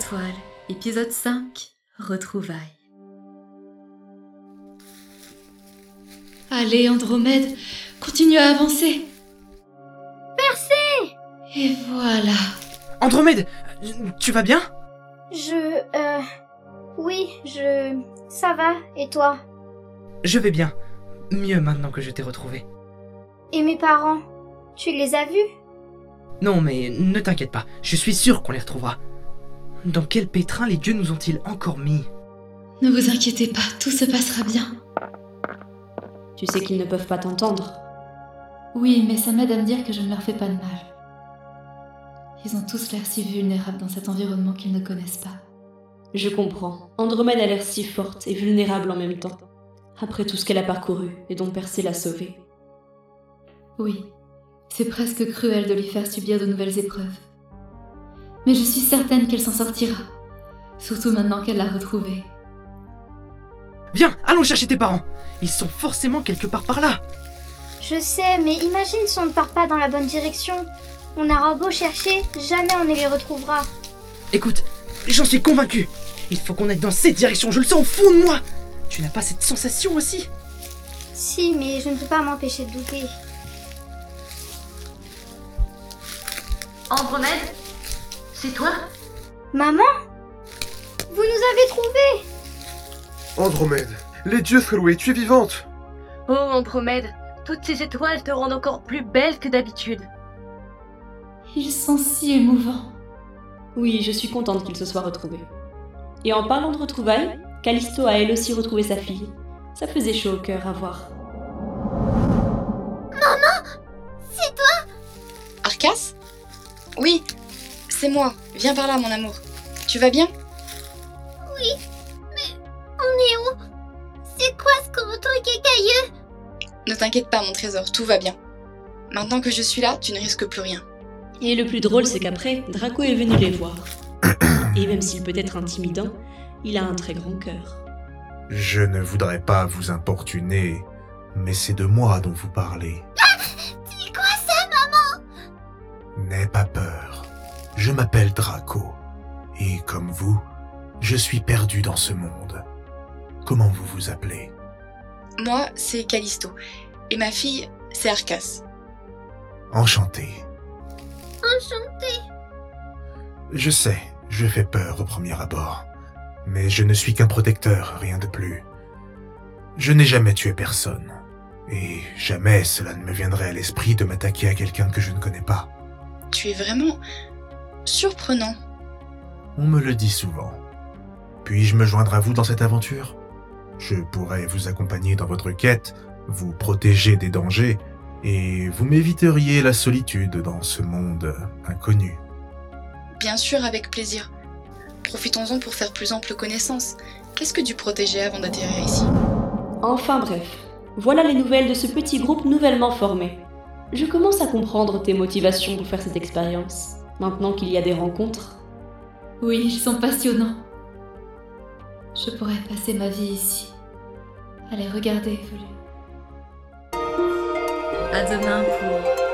étoiles, épisode 5, retrouvailles. Allez, Andromède, continue à avancer. Percé Et voilà. Andromède, tu vas bien? Je... Euh... Oui, je... Ça va, et toi? Je vais bien. Mieux maintenant que je t'ai retrouvé. Et mes parents? Tu les as vus? Non, mais ne t'inquiète pas, je suis sûr qu'on les retrouvera. Dans quel pétrin les dieux nous ont-ils encore mis? Ne vous inquiétez pas, tout se passera bien. Tu sais qu'ils ne peuvent pas t'entendre. Oui, mais ça m'aide à me dire que je ne leur fais pas de mal. Ils ont tous l'air si vulnérables dans cet environnement qu'ils ne connaissent pas. Je comprends. Andromède a l'air si forte et vulnérable en même temps. Après tout ce qu'elle a parcouru et dont Percé l'a sauvée. Oui, c'est presque cruel de lui faire subir de nouvelles épreuves. Mais je suis certaine qu'elle s'en sortira. Surtout maintenant qu'elle l'a retrouvé. Viens, allons chercher tes parents. Ils sont forcément quelque part par là. Je sais, mais imagine si on ne part pas dans la bonne direction. On aura beau chercher, jamais on ne les retrouvera. Écoute, j'en suis convaincu. Il faut qu'on aille dans cette direction, je le sens au fond de moi. Tu n'as pas cette sensation aussi? Si, mais je ne peux pas m'empêcher de douter. Andromède C'est toi? Maman? Vous nous avez trouvés Andromède, les dieux loués, tu es vivante Oh Andromède, toutes ces étoiles te rendent encore plus belle que d'habitude. Ils sont si émouvants. Oui, je suis contente qu'ils se soient retrouvés. Et en parlant de retrouvailles, Callisto a elle aussi retrouvé sa fille. Ça faisait chaud au cœur à voir. Arcas? Oui, c'est moi. Viens par là, mon amour. Tu vas bien? On est où? C'est quoi ce gros truc écailleux? Ne t'inquiète pas, mon trésor, tout va bien. Maintenant que je suis là, tu ne risques plus rien. Et le plus drôle, c'est qu'après, Draco est venu les voir. Et même s'il peut être intimidant, il a un très grand cœur. Je ne voudrais pas vous importuner, mais c'est de moi dont vous parlez. C'est quoi ça N'aie pas peur. Je m'appelle Draco. Et comme vous, je suis perdu dans ce monde. Comment vous vous appelez? Moi, c'est Callisto. Et ma fille, c'est Arcas. Enchanté. Enchantée Je sais, je fais peur au premier abord. Mais je ne suis qu'un protecteur, rien de plus. Je n'ai jamais tué personne. Et jamais cela ne me viendrait à l'esprit de m'attaquer à quelqu'un que je ne connais pas. Tu es vraiment surprenant. On me le dit souvent. Puis-je me joindre à vous dans cette aventure? Je pourrais vous accompagner dans votre quête, vous protéger des dangers, et vous m'éviteriez la solitude dans ce monde inconnu. Bien sûr, avec plaisir. Profitons-en pour faire plus ample connaissance. Qu'est-ce que tu protégeais avant d'atterrir ici? Enfin bref, voilà les nouvelles de ce petit groupe nouvellement formé. Je commence à comprendre tes motivations pour faire cette expérience, maintenant qu'il y a des rencontres. Oui, ils sont passionnants. Je pourrais passer ma vie ici. Allez, regardez, évoluer. À demain pour